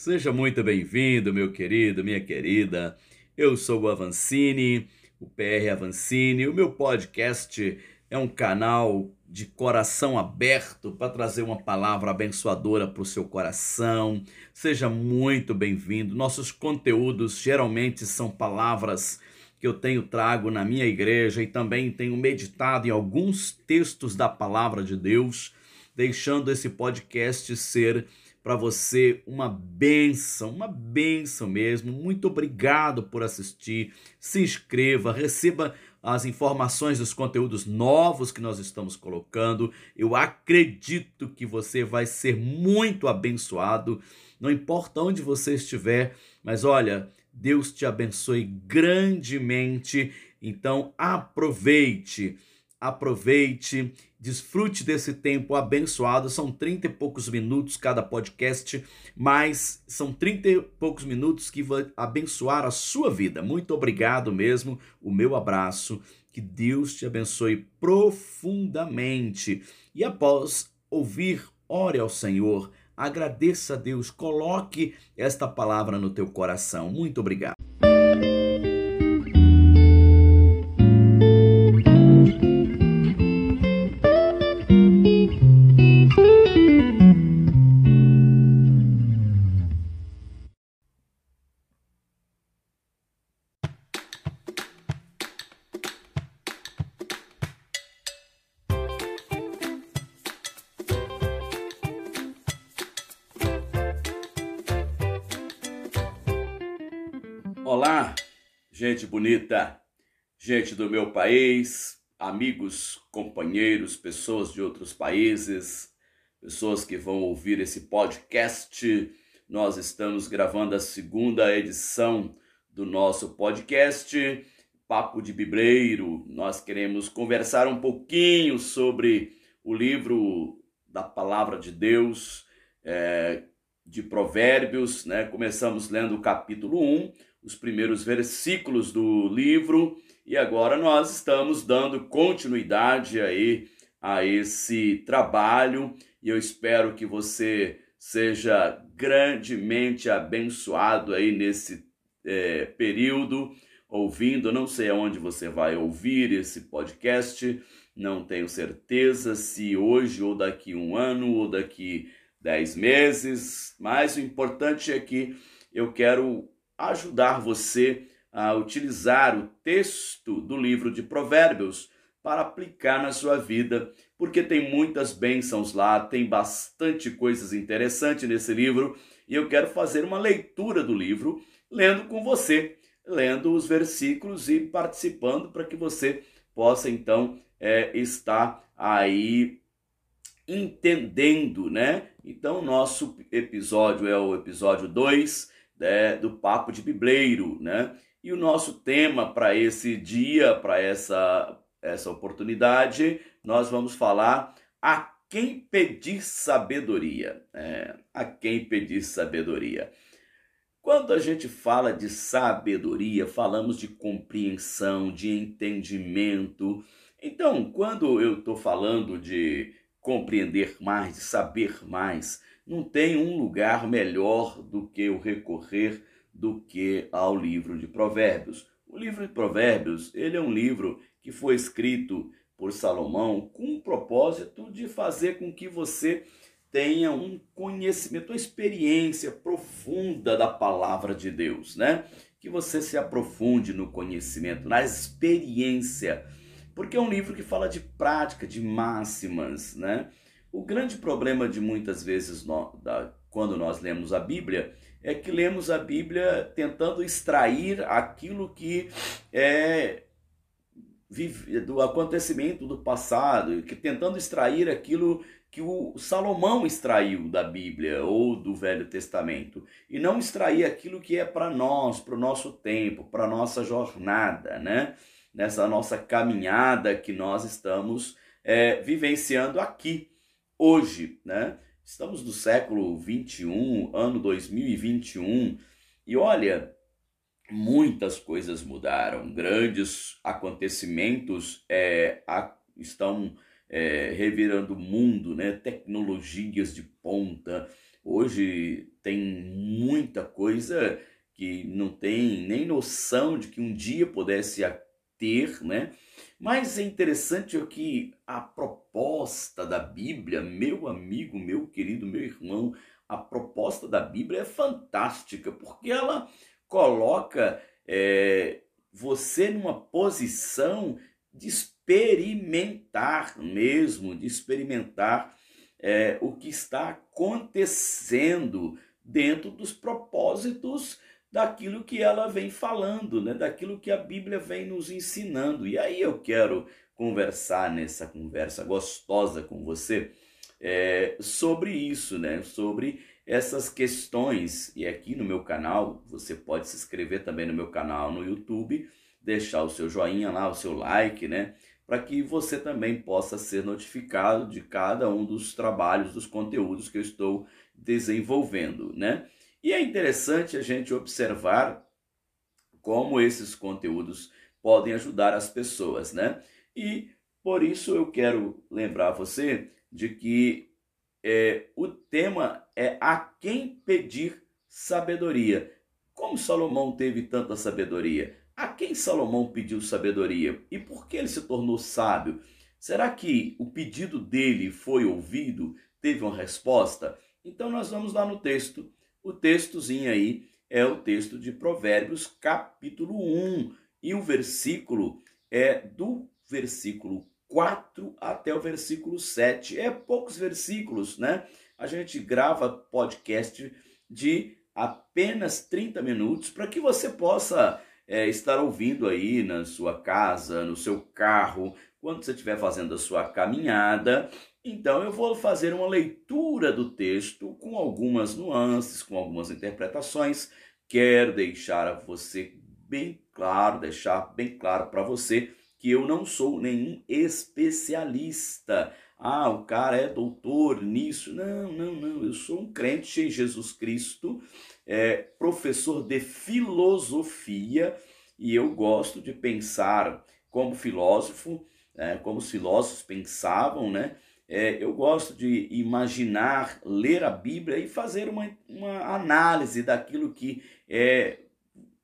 Seja muito bem-vindo, meu querido, minha querida. Eu sou o Avancini, o PR Avancini. O meu podcast é um canal de coração aberto para trazer uma palavra abençoadora para o seu coração. Seja muito bem-vindo. Nossos conteúdos geralmente são palavras que eu tenho trago na minha igreja e também tenho meditado em alguns textos da palavra de Deus, deixando esse podcast ser para você uma benção, uma benção mesmo. Muito obrigado por assistir. Se inscreva, receba as informações dos conteúdos novos que nós estamos colocando. Eu acredito que você vai ser muito abençoado, não importa onde você estiver, mas olha, Deus te abençoe grandemente. Então aproveite aproveite, desfrute desse tempo abençoado. São 30 e poucos minutos cada podcast, mas são 30 e poucos minutos que vão abençoar a sua vida. Muito obrigado mesmo. O meu abraço. Que Deus te abençoe profundamente. E após ouvir, ore ao Senhor, agradeça a Deus, coloque esta palavra no teu coração. Muito obrigado. Olá, gente bonita, gente do meu país, amigos, companheiros, pessoas de outros países, pessoas que vão ouvir esse podcast. Nós estamos gravando a segunda edição do nosso podcast Papo de Bibleiro. Nós queremos conversar um pouquinho sobre o livro da Palavra de Deus, é, de Provérbios, né? Começamos lendo o capítulo 1 os primeiros versículos do livro e agora nós estamos dando continuidade aí a esse trabalho e eu espero que você seja grandemente abençoado aí nesse é, período ouvindo. Não sei aonde você vai ouvir esse podcast, não tenho certeza se hoje ou daqui um ano ou daqui dez meses, mas o importante é que eu quero ajudar você a utilizar o texto do livro de Provérbios para aplicar na sua vida, porque tem muitas bênçãos lá, tem bastante coisas interessantes nesse livro, e eu quero fazer uma leitura do livro, lendo com você, lendo os versículos e participando para que você possa então é, estar aí entendendo, né? Então, nosso episódio é o episódio 2 né, do Papo de Bibleiro, né? E o nosso tema para esse dia, para essa, essa oportunidade, nós vamos falar a quem pedir sabedoria. É, a quem pedir sabedoria. Quando a gente fala de sabedoria, falamos de compreensão, de entendimento. Então, quando eu estou falando de compreender mais, de saber mais, não tem um lugar melhor do que o recorrer do que ao livro de Provérbios. O livro de Provérbios, ele é um livro que foi escrito por Salomão com o propósito de fazer com que você tenha um conhecimento, uma experiência profunda da palavra de Deus, né? Que você se aprofunde no conhecimento, na experiência, porque é um livro que fala de prática, de máximas, né? O grande problema de muitas vezes no, da, quando nós lemos a Bíblia é que lemos a Bíblia tentando extrair aquilo que é do acontecimento do passado, que tentando extrair aquilo que o Salomão extraiu da Bíblia ou do Velho Testamento e não extrair aquilo que é para nós, para o nosso tempo, para nossa jornada, né? Nessa nossa caminhada que nós estamos é, vivenciando aqui hoje, né? Estamos no século 21, ano 2021, e olha, muitas coisas mudaram, grandes acontecimentos é, a, estão é, revirando o mundo, né? tecnologias de ponta. Hoje tem muita coisa que não tem nem noção de que um dia pudesse ter, né? Mas é interessante é que a proposta da Bíblia, meu amigo, meu querido, meu irmão, a proposta da Bíblia é fantástica, porque ela coloca é, você numa posição de experimentar mesmo, de experimentar é, o que está acontecendo dentro dos propósitos daquilo que ela vem falando, né? daquilo que a Bíblia vem nos ensinando. E aí eu quero conversar nessa conversa gostosa com você é, sobre isso, né? sobre essas questões. E aqui no meu canal, você pode se inscrever também no meu canal no YouTube, deixar o seu joinha lá, o seu like, né? Para que você também possa ser notificado de cada um dos trabalhos, dos conteúdos que eu estou desenvolvendo, né? E é interessante a gente observar como esses conteúdos podem ajudar as pessoas, né? E por isso eu quero lembrar você de que é, o tema é a quem pedir sabedoria. Como Salomão teve tanta sabedoria? A quem Salomão pediu sabedoria? E por que ele se tornou sábio? Será que o pedido dele foi ouvido? Teve uma resposta? Então nós vamos lá no texto o textozinho aí é o texto de Provérbios, capítulo 1, e o versículo é do versículo 4 até o versículo 7. É poucos versículos, né? A gente grava podcast de apenas 30 minutos para que você possa é, estar ouvindo aí na sua casa, no seu carro, quando você estiver fazendo a sua caminhada então eu vou fazer uma leitura do texto com algumas nuances, com algumas interpretações. Quero deixar a você bem claro, deixar bem claro para você que eu não sou nenhum especialista. Ah, o cara é doutor nisso. Não, não, não. Eu sou um crente em Jesus Cristo, é, professor de filosofia e eu gosto de pensar como filósofo, é, como os filósofos pensavam, né? É, eu gosto de imaginar, ler a Bíblia e fazer uma, uma análise daquilo que é,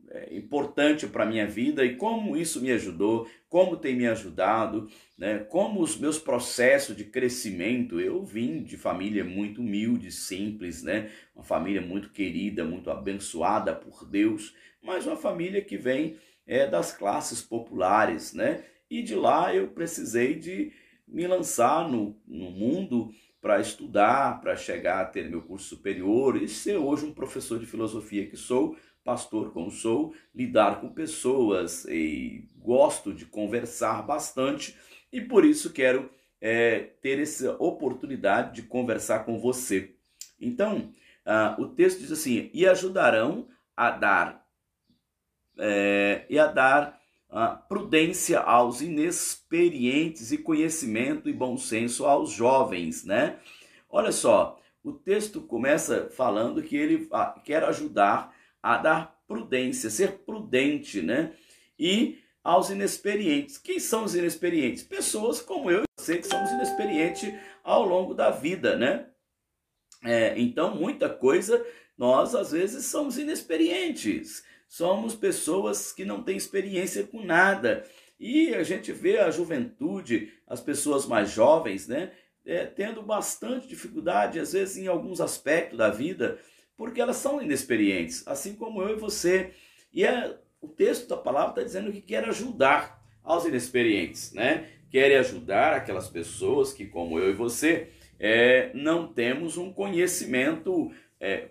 é importante para a minha vida e como isso me ajudou, como tem me ajudado, né? como os meus processos de crescimento. Eu vim de família muito humilde, simples, né? uma família muito querida, muito abençoada por Deus, mas uma família que vem é, das classes populares. Né? E de lá eu precisei de me lançar no, no mundo para estudar, para chegar a ter meu curso superior e ser hoje um professor de filosofia que sou, pastor como sou, lidar com pessoas e gosto de conversar bastante e por isso quero é, ter essa oportunidade de conversar com você. Então, uh, o texto diz assim: e ajudarão a dar é, e a dar prudência aos inexperientes e conhecimento e bom senso aos jovens, né? Olha só, o texto começa falando que ele quer ajudar a dar prudência, ser prudente, né? E aos inexperientes. Quem são os inexperientes? Pessoas como eu e você que somos inexperientes ao longo da vida, né? É, então, muita coisa nós às vezes somos inexperientes somos pessoas que não têm experiência com nada. E a gente vê a juventude, as pessoas mais jovens, né, é, tendo bastante dificuldade, às vezes, em alguns aspectos da vida, porque elas são inexperientes, assim como eu e você. E é, o texto da palavra está dizendo que quer ajudar aos inexperientes, né? Quer ajudar aquelas pessoas que, como eu e você, é, não temos um conhecimento é,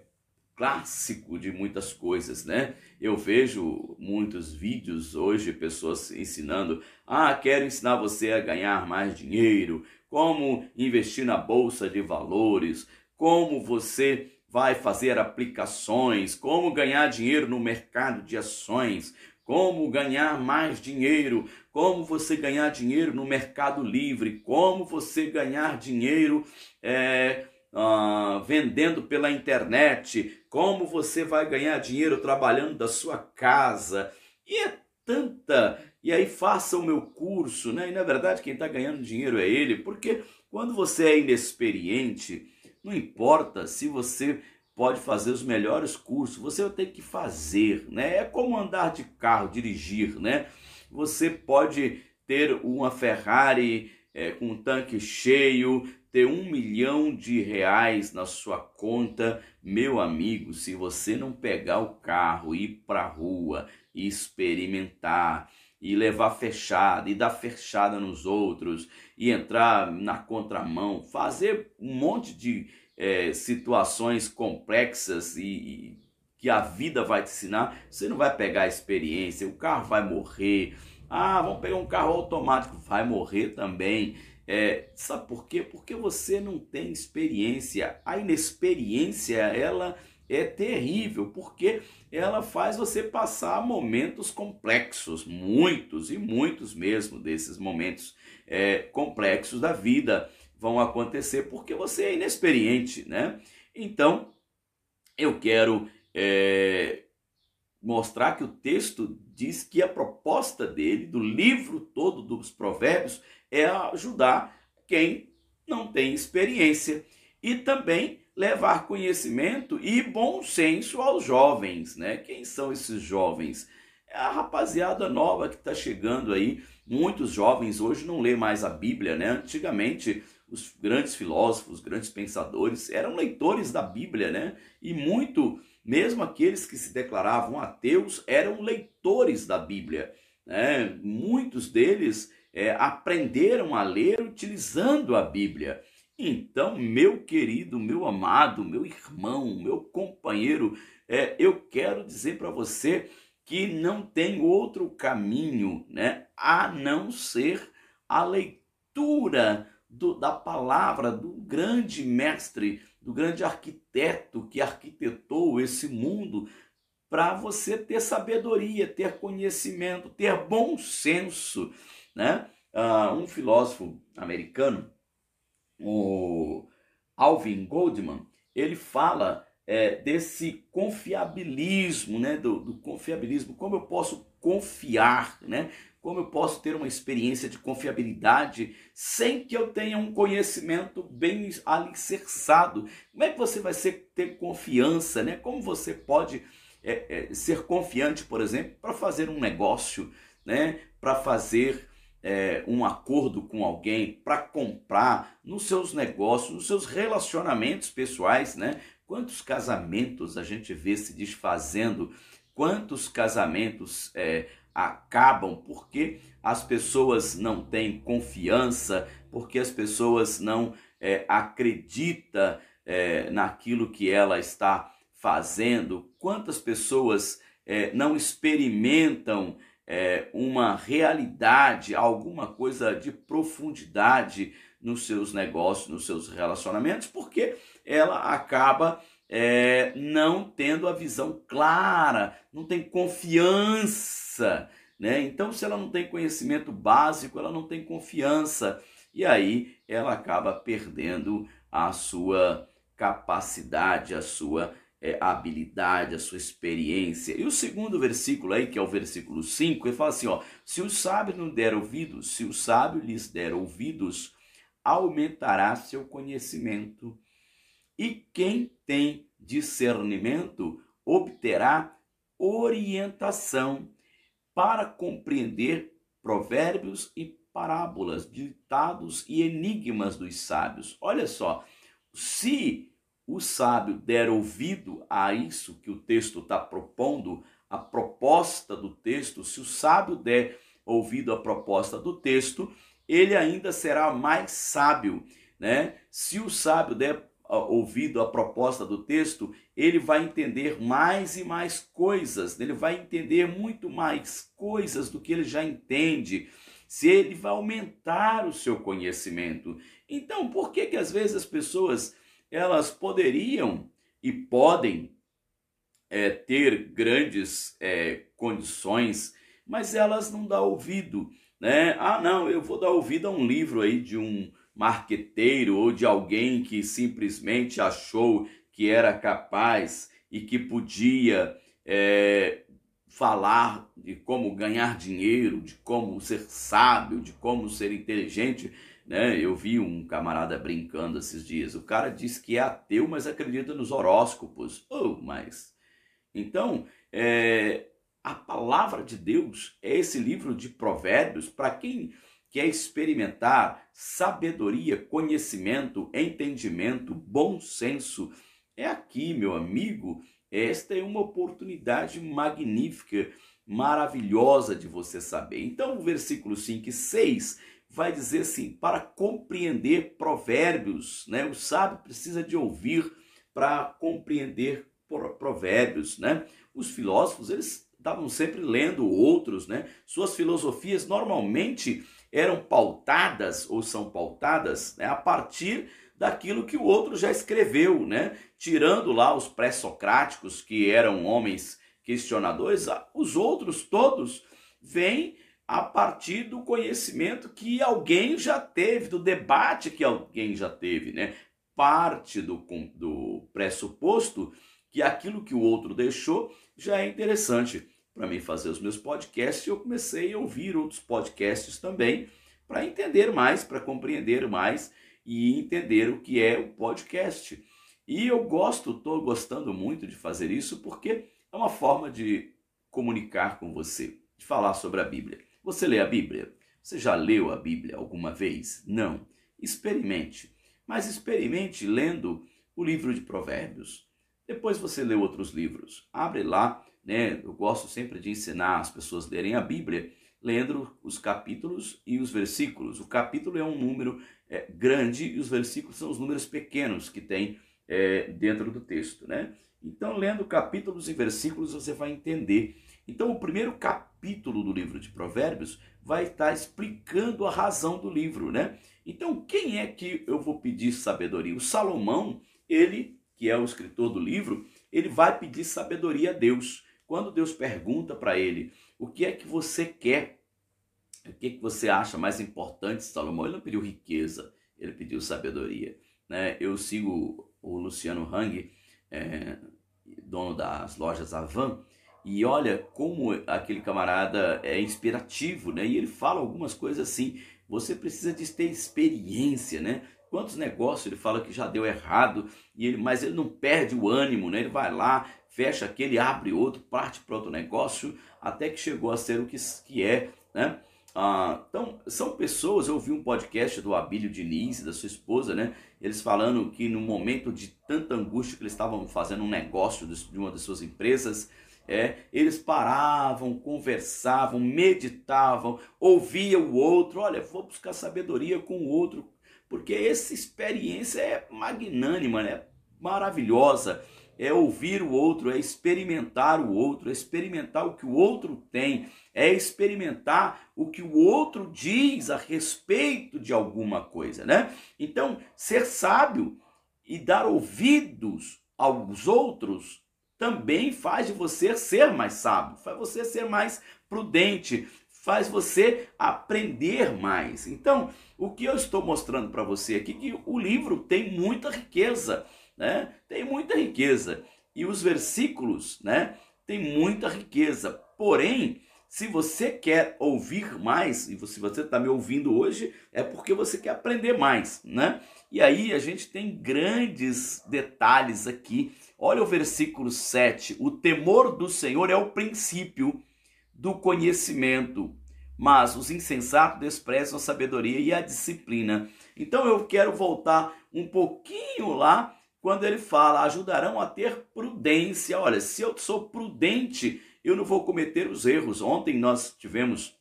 clássico de muitas coisas, né? Eu vejo muitos vídeos hoje, pessoas ensinando, ah, quero ensinar você a ganhar mais dinheiro, como investir na bolsa de valores, como você vai fazer aplicações, como ganhar dinheiro no mercado de ações, como ganhar mais dinheiro, como você ganhar dinheiro no mercado livre, como você ganhar dinheiro é, uh, vendendo pela internet, como você vai ganhar dinheiro trabalhando da sua casa. E é tanta e aí faça o meu curso, né? E na verdade quem está ganhando dinheiro é ele, porque quando você é inexperiente, não importa se você pode fazer os melhores cursos, você vai ter que fazer, né? É como andar de carro, dirigir, né? Você pode ter uma Ferrari é, com um tanque cheio, ter um milhão de reais na sua conta, meu amigo, se você não pegar o carro, ir para rua e experimentar, e levar fechada, e dar fechada nos outros, e entrar na contramão, fazer um monte de é, situações complexas e, e que a vida vai te ensinar, você não vai pegar a experiência, o carro vai morrer. Ah, vamos pegar um carro automático, vai morrer também. É, sabe por quê? Porque você não tem experiência. A inexperiência, ela é terrível, porque ela faz você passar momentos complexos, muitos e muitos mesmo desses momentos é, complexos da vida vão acontecer porque você é inexperiente, né? Então, eu quero é, mostrar que o texto diz que a proposta dele, do livro todo dos provérbios, é ajudar quem não tem experiência e também levar conhecimento e bom senso aos jovens, né? Quem são esses jovens? É a rapaziada nova que está chegando aí. Muitos jovens hoje não lê mais a Bíblia, né? Antigamente os grandes filósofos, os grandes pensadores eram leitores da Bíblia, né? E muito, mesmo aqueles que se declaravam ateus, eram leitores da Bíblia. Né? Muitos deles é, aprenderam a ler utilizando a Bíblia. Então, meu querido, meu amado, meu irmão, meu companheiro, é, eu quero dizer para você que não tem outro caminho, né, a não ser a leitura do, da palavra do grande mestre, do grande arquiteto que arquitetou esse mundo, para você ter sabedoria, ter conhecimento, ter bom senso. Né? Uh, um filósofo americano, o Alvin Goldman, ele fala é, desse confiabilismo, né? Do, do, confiabilismo, como eu posso confiar, né? Como eu posso ter uma experiência de confiabilidade sem que eu tenha um conhecimento bem alicerçado? Como é que você vai ser, ter confiança, né? Como você pode é, é, ser confiante, por exemplo, para fazer um negócio, né? Para fazer é, um acordo com alguém, para comprar nos seus negócios, nos seus relacionamentos pessoais, né? Quantos casamentos a gente vê se desfazendo? Quantos casamentos é, acabam porque as pessoas não têm confiança, porque as pessoas não é, acreditam é, naquilo que ela está fazendo, quantas pessoas é, não experimentam é, uma realidade, alguma coisa de profundidade nos seus negócios, nos seus relacionamentos, porque ela acaba é, não tendo a visão clara, não tem confiança. Né? Então, se ela não tem conhecimento básico, ela não tem confiança. E aí ela acaba perdendo a sua capacidade, a sua é, habilidade, a sua experiência. E o segundo versículo aí, que é o versículo 5, ele fala assim: ó, se o sábio não der ouvidos, se o sábio lhes der ouvidos, aumentará seu conhecimento. E quem tem discernimento obterá orientação para compreender provérbios e parábolas, ditados e enigmas dos sábios. Olha só, se o sábio der ouvido a isso que o texto está propondo, a proposta do texto, se o sábio der ouvido à proposta do texto, ele ainda será mais sábio, né? Se o sábio der ouvido a proposta do texto, ele vai entender mais e mais coisas, ele vai entender muito mais coisas do que ele já entende, se ele vai aumentar o seu conhecimento. Então, por que que às vezes as pessoas elas poderiam e podem é, ter grandes é, condições, mas elas não dão ouvido, né? Ah, não, eu vou dar ouvido a um livro aí de um marqueteiro ou de alguém que simplesmente achou que era capaz e que podia é, falar de como ganhar dinheiro, de como ser sábio, de como ser inteligente. Né? Eu vi um camarada brincando esses dias. O cara diz que é ateu, mas acredita nos horóscopos. Oh, mas. Então, é, a palavra de Deus é esse livro de provérbios para quem quer experimentar sabedoria, conhecimento, entendimento, bom senso. É aqui, meu amigo, esta é uma oportunidade magnífica, maravilhosa de você saber. Então, o versículo 5 e 6 vai dizer assim: para compreender provérbios, né? O sábio precisa de ouvir para compreender provérbios, né? Os filósofos, eles estavam sempre lendo outros, né? Suas filosofias normalmente eram pautadas ou são pautadas né, a partir daquilo que o outro já escreveu, né? Tirando lá os pré-socráticos, que eram homens questionadores, os outros todos vêm a partir do conhecimento que alguém já teve, do debate que alguém já teve, né? Parte do, do pressuposto que aquilo que o outro deixou já é interessante para mim fazer os meus podcasts. Eu comecei a ouvir outros podcasts também para entender mais, para compreender mais e entender o que é o podcast. E eu gosto, estou gostando muito de fazer isso porque é uma forma de comunicar com você, de falar sobre a Bíblia. Você lê a Bíblia? Você já leu a Bíblia alguma vez? Não. Experimente. Mas experimente lendo o livro de Provérbios. Depois você lê outros livros. Abre lá, né? Eu gosto sempre de ensinar as pessoas a lerem a Bíblia, lendo os capítulos e os versículos. O capítulo é um número é, grande e os versículos são os números pequenos que tem é, dentro do texto, né? Então, lendo capítulos e versículos, você vai entender. Então, o primeiro capítulo do livro de Provérbios vai estar explicando a razão do livro, né? Então, quem é que eu vou pedir sabedoria? O Salomão, ele, que é o escritor do livro, ele vai pedir sabedoria a Deus. Quando Deus pergunta para ele, o que é que você quer? O que, é que você acha mais importante, Salomão? Ele não pediu riqueza, ele pediu sabedoria. Né? Eu sigo o Luciano Hang, é, dono das lojas Avan, e olha como aquele camarada é inspirativo, né? E ele fala algumas coisas assim. Você precisa de ter experiência, né? Quantos negócios ele fala que já deu errado, e ele, mas ele não perde o ânimo, né? Ele vai lá, fecha aquele, abre outro, parte para outro negócio, até que chegou a ser o que, que é, né? Ah, então, são pessoas, eu ouvi um podcast do Abílio Diniz, da sua esposa, né? Eles falando que no momento de tanta angústia que eles estavam fazendo um negócio de uma das suas empresas, é, eles paravam, conversavam, meditavam, ouviam o outro, olha, vou buscar sabedoria com o outro, porque essa experiência é magnânima, né? maravilhosa é ouvir o outro, é experimentar o outro, é experimentar o que o outro tem, é experimentar o que o outro diz a respeito de alguma coisa, né? Então, ser sábio e dar ouvidos aos outros também faz de você ser mais sábio, faz você ser mais prudente, faz você aprender mais. Então, o que eu estou mostrando para você aqui é que o livro tem muita riqueza né? Tem muita riqueza. E os versículos, né? Tem muita riqueza. Porém, se você quer ouvir mais, e se você está me ouvindo hoje, é porque você quer aprender mais, né? E aí a gente tem grandes detalhes aqui. Olha o versículo 7. O temor do Senhor é o princípio do conhecimento, mas os insensatos desprezam a sabedoria e a disciplina. Então eu quero voltar um pouquinho lá quando ele fala, ajudarão a ter prudência. Olha, se eu sou prudente, eu não vou cometer os erros. Ontem nós tivemos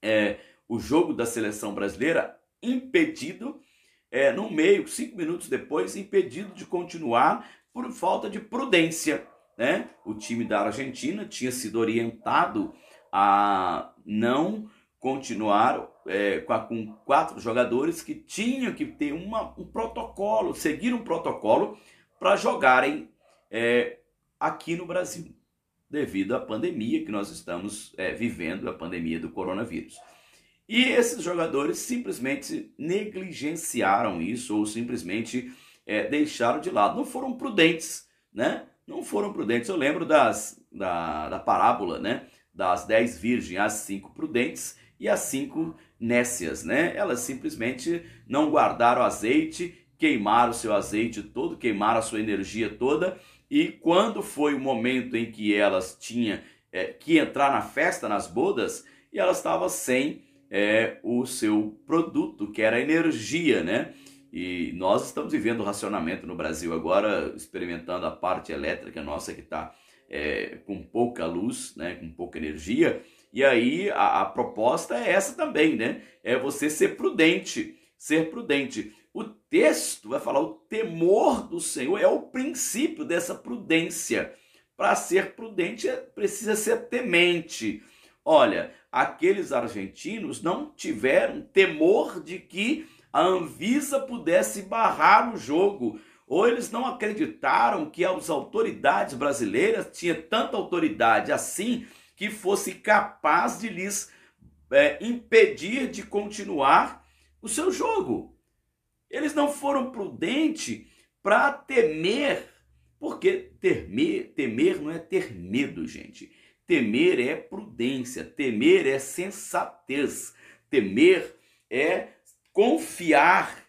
é, o jogo da seleção brasileira impedido, é, no meio, cinco minutos depois, impedido de continuar por falta de prudência. Né? O time da Argentina tinha sido orientado a não continuar é, com quatro jogadores que tinham que ter uma, um protocolo, seguir um protocolo para jogarem é, aqui no Brasil, devido à pandemia que nós estamos é, vivendo, a pandemia do coronavírus. E esses jogadores simplesmente negligenciaram isso ou simplesmente é, deixaram de lado, não foram prudentes, né? Não foram prudentes. Eu lembro das, da, da parábola, né? Das dez virgens, as cinco prudentes e as cinco nécias, né? Elas simplesmente não guardaram azeite, queimaram o seu azeite todo, queimaram a sua energia toda, e quando foi o momento em que elas tinham é, que entrar na festa, nas bodas, e elas estavam sem é, o seu produto, que era energia, né? E nós estamos vivendo o racionamento no Brasil agora, experimentando a parte elétrica nossa que está é, com pouca luz, né, com pouca energia. E aí a, a, proposta é essa também, né? É você ser prudente, ser prudente. O texto vai falar o temor do Senhor é o princípio dessa prudência. Para ser prudente é, precisa ser temente. Olha, aqueles argentinos não tiveram temor de que a Anvisa pudesse barrar o jogo. Ou eles não acreditaram que as autoridades brasileiras tinham tanta autoridade assim que fosse capaz de lhes é, impedir de continuar o seu jogo. Eles não foram prudentes para temer, porque temer, temer não é ter medo, gente. Temer é prudência, temer é sensatez, temer é confiar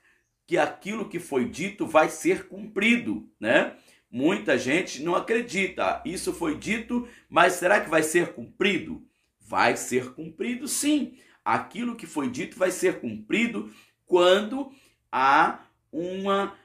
que aquilo que foi dito vai ser cumprido, né? Muita gente não acredita. Isso foi dito, mas será que vai ser cumprido? Vai ser cumprido sim. Aquilo que foi dito vai ser cumprido quando há uma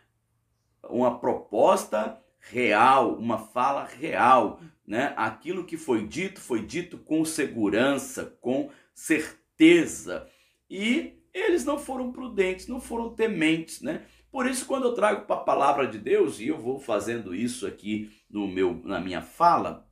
uma proposta real, uma fala real, né? Aquilo que foi dito foi dito com segurança, com certeza. E eles não foram prudentes, não foram tementes, né? Por isso, quando eu trago para a palavra de Deus, e eu vou fazendo isso aqui no meu, na minha fala,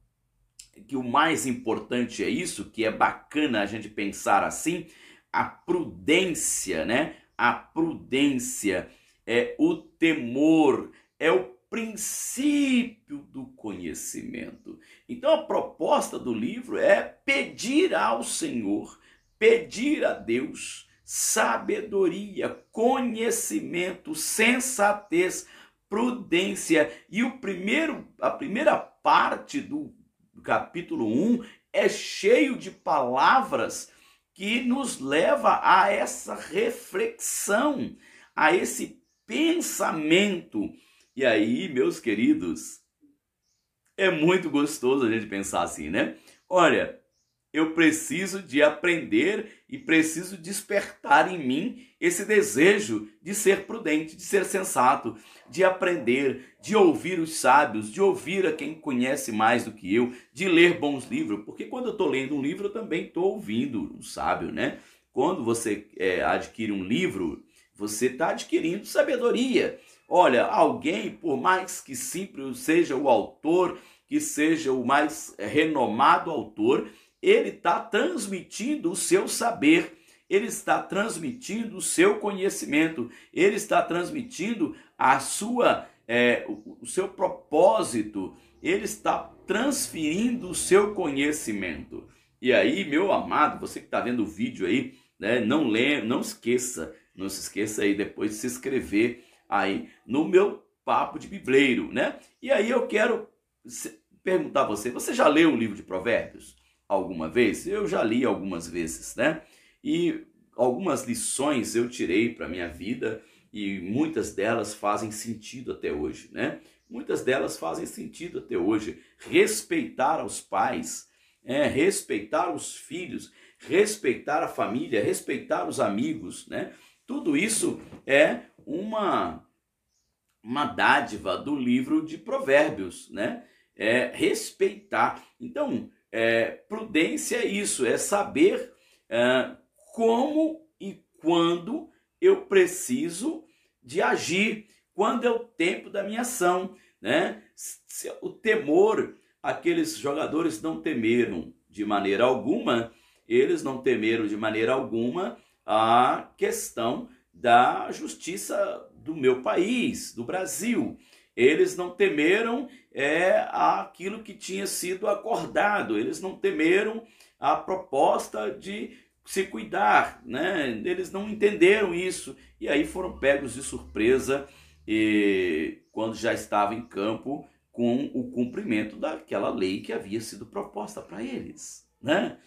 que o mais importante é isso, que é bacana a gente pensar assim, a prudência, né? A prudência é o temor, é o princípio do conhecimento. Então a proposta do livro é pedir ao Senhor, pedir a Deus sabedoria, conhecimento, sensatez, prudência. E o primeiro, a primeira parte do capítulo 1 é cheio de palavras que nos leva a essa reflexão, a esse pensamento. E aí, meus queridos, é muito gostoso a gente pensar assim, né? Olha, eu preciso de aprender e preciso despertar em mim esse desejo de ser prudente, de ser sensato, de aprender, de ouvir os sábios, de ouvir a quem conhece mais do que eu, de ler bons livros, porque quando eu estou lendo um livro, eu também estou ouvindo um sábio, né? Quando você é, adquire um livro, você está adquirindo sabedoria. Olha, alguém, por mais que simples seja o autor, que seja o mais renomado autor, ele está transmitindo o seu saber, ele está transmitindo o seu conhecimento, ele está transmitindo a sua, é, o, seu propósito, ele está transferindo o seu conhecimento. E aí, meu amado, você que está vendo o vídeo aí, né, não lê, não esqueça, não se esqueça aí depois de se inscrever aí no meu papo de bibleiro, né? E aí eu quero perguntar a você, você já leu o livro de Provérbios? Alguma vez? Eu já li algumas vezes, né? E algumas lições eu tirei para minha vida e muitas delas fazem sentido até hoje, né? Muitas delas fazem sentido até hoje. Respeitar os pais, é, respeitar os filhos, respeitar a família, respeitar os amigos, né? Tudo isso é uma uma dádiva do livro de Provérbios, né? É respeitar. Então, é, prudência é isso, é saber é, como e quando eu preciso de agir, quando é o tempo da minha ação, né? O temor, aqueles jogadores não temeram de maneira alguma, eles não temeram de maneira alguma a questão da justiça do meu país, do Brasil. Eles não temeram é, aquilo que tinha sido acordado, eles não temeram a proposta de se cuidar, né? Eles não entenderam isso e aí foram pegos de surpresa e quando já estava em campo com o cumprimento daquela lei que havia sido proposta para eles, né?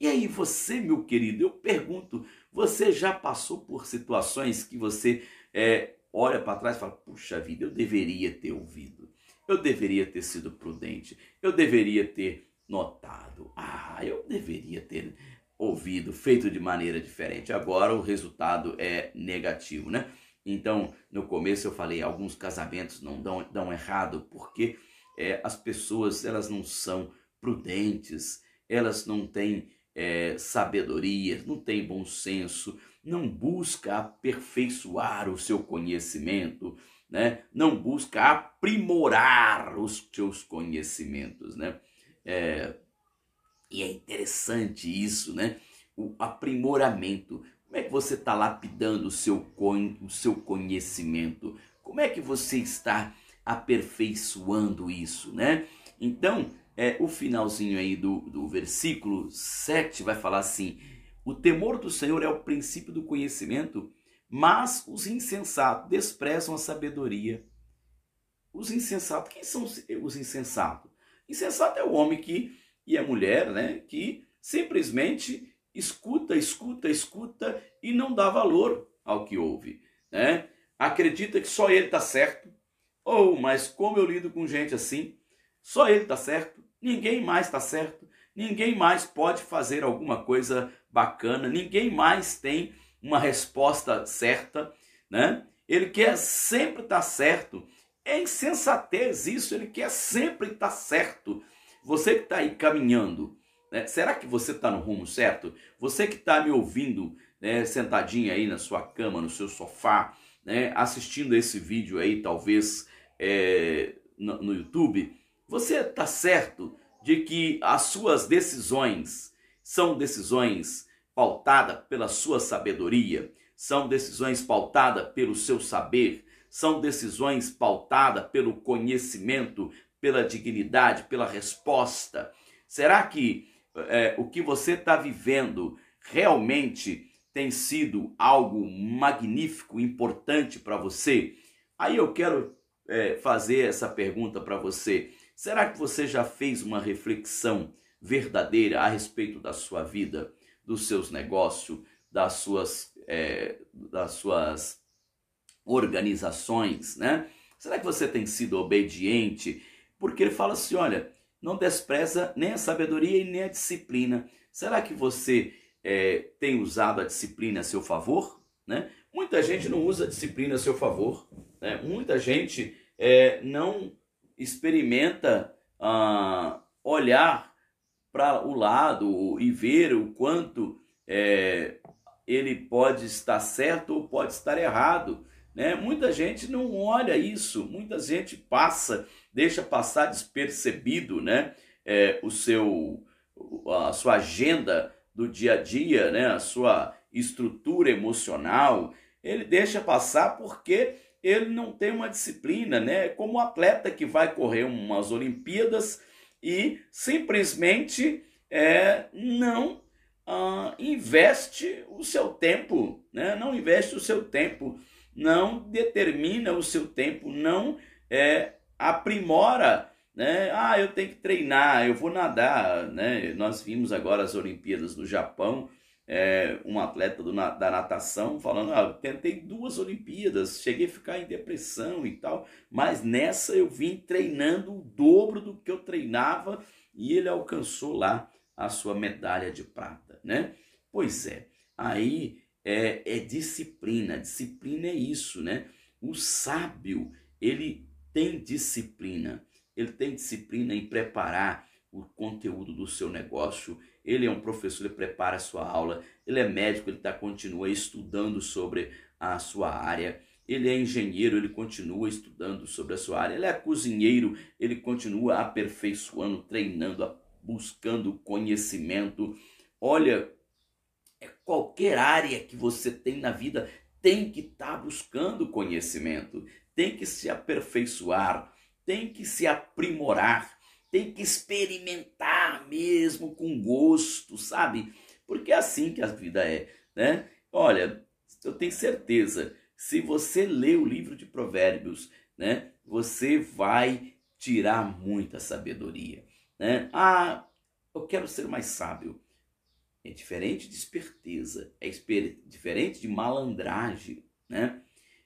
E aí você, meu querido, eu pergunto, você já passou por situações que você é, olha para trás e fala, puxa vida, eu deveria ter ouvido, eu deveria ter sido prudente, eu deveria ter notado, ah, eu deveria ter ouvido, feito de maneira diferente. Agora o resultado é negativo, né? Então, no começo eu falei, alguns casamentos não dão, dão errado porque é, as pessoas elas não são prudentes, elas não têm é, sabedoria, não têm bom senso, não busca aperfeiçoar o seu conhecimento, né? não busca aprimorar os seus conhecimentos. Né? É, e é interessante isso, né? o aprimoramento. Como é que você está lapidando o seu, o seu conhecimento? Como é que você está aperfeiçoando isso, né? Então, é, o finalzinho aí do, do versículo 7 vai falar assim: o temor do Senhor é o princípio do conhecimento, mas os insensatos desprezam a sabedoria. Os insensatos, quem são os insensatos? Insensato é o homem que e a mulher, né, que simplesmente escuta, escuta, escuta e não dá valor ao que ouve, né? Acredita que só ele está certo. Ou, oh, mas como eu lido com gente assim, só ele está certo, ninguém mais está certo, ninguém mais pode fazer alguma coisa bacana, ninguém mais tem uma resposta certa, né? Ele quer sempre estar tá certo. É insensatez isso, ele quer sempre estar tá certo. Você que está aí caminhando, né? Será que você está no rumo certo? Você que está me ouvindo, né, sentadinho aí na sua cama, no seu sofá, né, assistindo esse vídeo aí, talvez é, no, no YouTube, você está certo de que as suas decisões são decisões pautadas pela sua sabedoria, são decisões pautadas pelo seu saber, são decisões pautadas pelo conhecimento, pela dignidade, pela resposta. Será que é, o que você está vivendo realmente tem sido algo magnífico, importante para você? Aí eu quero é, fazer essa pergunta para você. Será que você já fez uma reflexão verdadeira a respeito da sua vida, dos seus negócios, das suas, é, das suas organizações, né? Será que você tem sido obediente? Porque ele fala assim: olha, não despreza nem a sabedoria e nem a disciplina. Será que você é, tem usado a disciplina a seu favor? Né? Muita gente não usa a disciplina a seu favor. Né? Muita gente é, não experimenta ah, olhar para o lado e ver o quanto é, ele pode estar certo ou pode estar errado. Né? Muita gente não olha isso, muita gente passa deixa passar despercebido, né, é, o seu, a sua agenda do dia a dia, né, a sua estrutura emocional, ele deixa passar porque ele não tem uma disciplina, né? Como um atleta que vai correr umas Olimpíadas e simplesmente é, não ah, investe o seu tempo, né? Não investe o seu tempo, não determina o seu tempo, não é, aprimora, né? Ah, eu tenho que treinar, eu vou nadar, né? Nós vimos agora as Olimpíadas do Japão, é, um atleta do, da natação falando, ah, tentei duas Olimpíadas, cheguei a ficar em depressão e tal, mas nessa eu vim treinando o dobro do que eu treinava e ele alcançou lá a sua medalha de prata, né? Pois é, aí é, é disciplina, disciplina é isso, né? O sábio, ele tem disciplina. Ele tem disciplina em preparar o conteúdo do seu negócio. Ele é um professor, ele prepara a sua aula. Ele é médico, ele tá, continua estudando sobre a sua área. Ele é engenheiro, ele continua estudando sobre a sua área. Ele é cozinheiro, ele continua aperfeiçoando, treinando, buscando conhecimento. Olha, é qualquer área que você tem na vida tem que estar tá buscando conhecimento tem que se aperfeiçoar, tem que se aprimorar, tem que experimentar mesmo com gosto, sabe? Porque é assim que a vida é, né? Olha, eu tenho certeza, se você ler o livro de Provérbios, né, você vai tirar muita sabedoria. Né? Ah, eu quero ser mais sábio. É diferente de esperteza, é diferente de malandragem, né?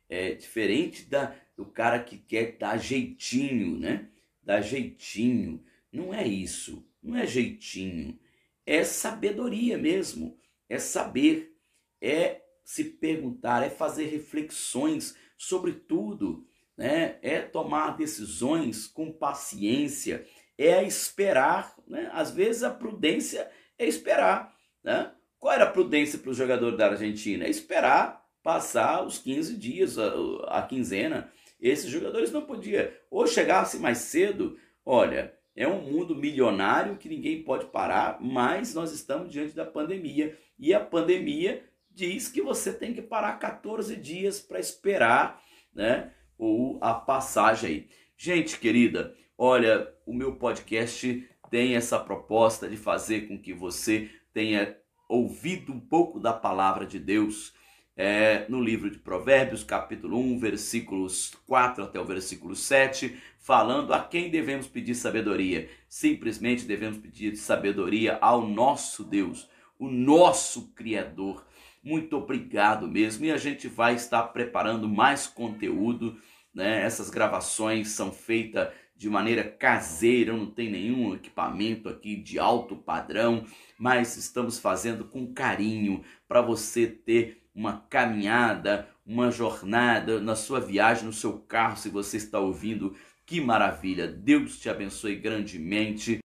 É diferente da, do cara que quer dar jeitinho, né? Dar jeitinho. Não é isso, não é jeitinho. É sabedoria mesmo, é saber, é se perguntar, é fazer reflexões sobre tudo, né? É tomar decisões com paciência, é esperar, né? Às vezes a prudência é esperar, né? Qual era a prudência para o jogador da Argentina? É esperar passar os 15 dias, a, a quinzena. Esses jogadores não podiam, ou chegasse mais cedo, olha, é um mundo milionário que ninguém pode parar, mas nós estamos diante da pandemia. E a pandemia diz que você tem que parar 14 dias para esperar né, ou a passagem aí. Gente querida, olha, o meu podcast tem essa proposta de fazer com que você tenha ouvido um pouco da palavra de Deus. É, no livro de Provérbios, capítulo 1, versículos 4 até o versículo 7, falando a quem devemos pedir sabedoria. Simplesmente devemos pedir sabedoria ao nosso Deus, o nosso Criador. Muito obrigado mesmo. E a gente vai estar preparando mais conteúdo. Né? Essas gravações são feitas de maneira caseira, não tem nenhum equipamento aqui de alto padrão, mas estamos fazendo com carinho para você ter uma caminhada, uma jornada na sua viagem, no seu carro, se você está ouvindo. Que maravilha! Deus te abençoe grandemente.